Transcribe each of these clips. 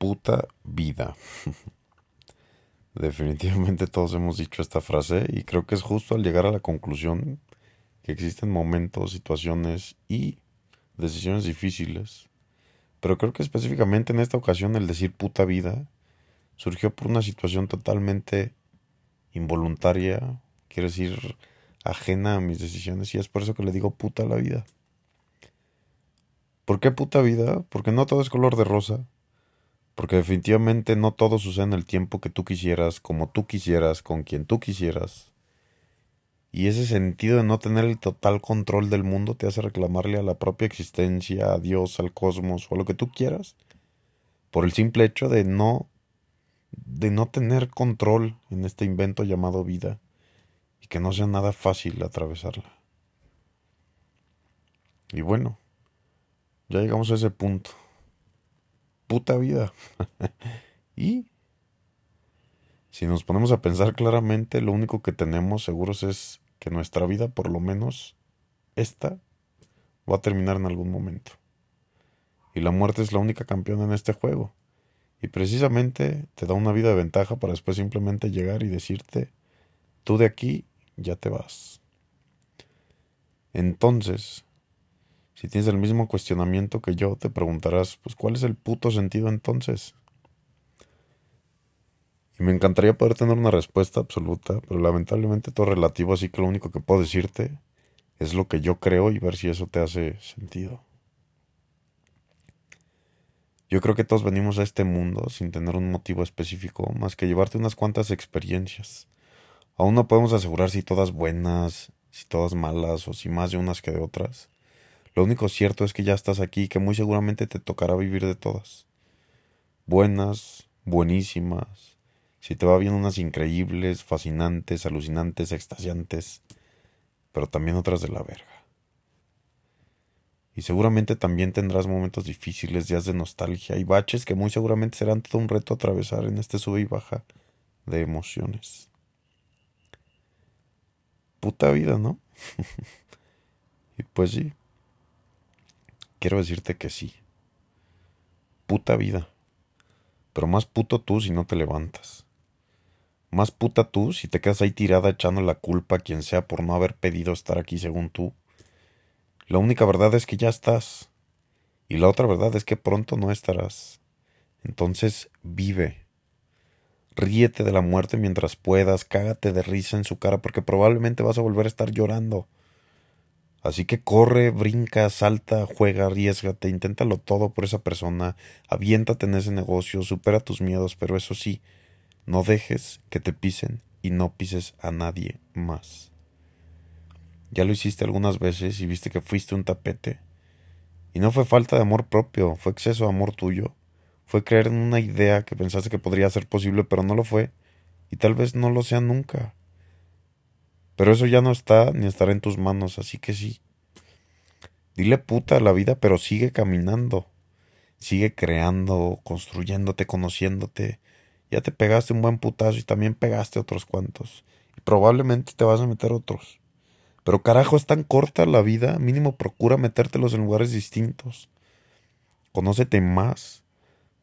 puta vida. Definitivamente todos hemos dicho esta frase y creo que es justo al llegar a la conclusión que existen momentos, situaciones y decisiones difíciles. Pero creo que específicamente en esta ocasión el decir puta vida surgió por una situación totalmente involuntaria, quiero decir, ajena a mis decisiones y es por eso que le digo puta la vida. ¿Por qué puta vida? Porque no todo es color de rosa. Porque definitivamente no todo sucede en el tiempo que tú quisieras, como tú quisieras, con quien tú quisieras. Y ese sentido de no tener el total control del mundo te hace reclamarle a la propia existencia, a Dios, al cosmos o a lo que tú quieras, por el simple hecho de no de no tener control en este invento llamado vida y que no sea nada fácil atravesarla. Y bueno, ya llegamos a ese punto. Puta vida. y si nos ponemos a pensar claramente, lo único que tenemos seguros es que nuestra vida, por lo menos esta, va a terminar en algún momento. Y la muerte es la única campeona en este juego. Y precisamente te da una vida de ventaja para después simplemente llegar y decirte, tú de aquí ya te vas. Entonces, si tienes el mismo cuestionamiento que yo, te preguntarás, pues ¿cuál es el puto sentido entonces? Y me encantaría poder tener una respuesta absoluta, pero lamentablemente todo relativo, así que lo único que puedo decirte es lo que yo creo y ver si eso te hace sentido. Yo creo que todos venimos a este mundo sin tener un motivo específico más que llevarte unas cuantas experiencias. Aún no podemos asegurar si todas buenas, si todas malas o si más de unas que de otras. Lo único cierto es que ya estás aquí y que muy seguramente te tocará vivir de todas. Buenas, buenísimas. Si te va bien unas increíbles, fascinantes, alucinantes, extasiantes, pero también otras de la verga. Y seguramente también tendrás momentos difíciles, días de nostalgia y baches que muy seguramente serán todo un reto atravesar en este sube y baja de emociones. Puta vida, ¿no? y pues sí, quiero decirte que sí. Puta vida. Pero más puto tú si no te levantas. Más puta tú si te quedas ahí tirada echando la culpa a quien sea por no haber pedido estar aquí según tú. La única verdad es que ya estás. Y la otra verdad es que pronto no estarás. Entonces vive. Ríete de la muerte mientras puedas, cágate de risa en su cara porque probablemente vas a volver a estar llorando. Así que corre, brinca, salta, juega, arriesgate, inténtalo todo por esa persona, aviéntate en ese negocio, supera tus miedos, pero eso sí, no dejes que te pisen y no pises a nadie más. Ya lo hiciste algunas veces y viste que fuiste un tapete. Y no fue falta de amor propio, fue exceso de amor tuyo. Fue creer en una idea que pensaste que podría ser posible, pero no lo fue. Y tal vez no lo sea nunca. Pero eso ya no está ni estará en tus manos, así que sí. Dile puta a la vida, pero sigue caminando. Sigue creando, construyéndote, conociéndote. Ya te pegaste un buen putazo y también pegaste otros cuantos. Y probablemente te vas a meter otros. Pero carajo, es tan corta la vida, mínimo procura metértelos en lugares distintos. Conócete más,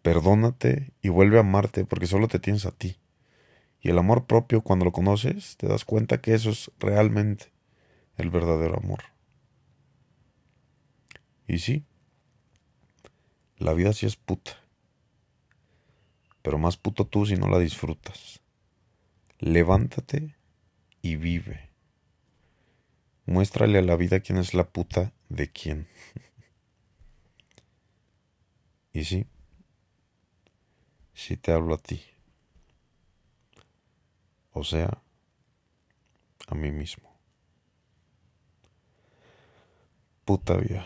perdónate y vuelve a amarte porque solo te tienes a ti. Y el amor propio, cuando lo conoces, te das cuenta que eso es realmente el verdadero amor. Y sí, la vida sí es puta. Pero más puto tú si no la disfrutas. Levántate y vive. Muéstrale a la vida quién es la puta de quién. y sí, sí te hablo a ti o sea, a mí mismo. Puta vida.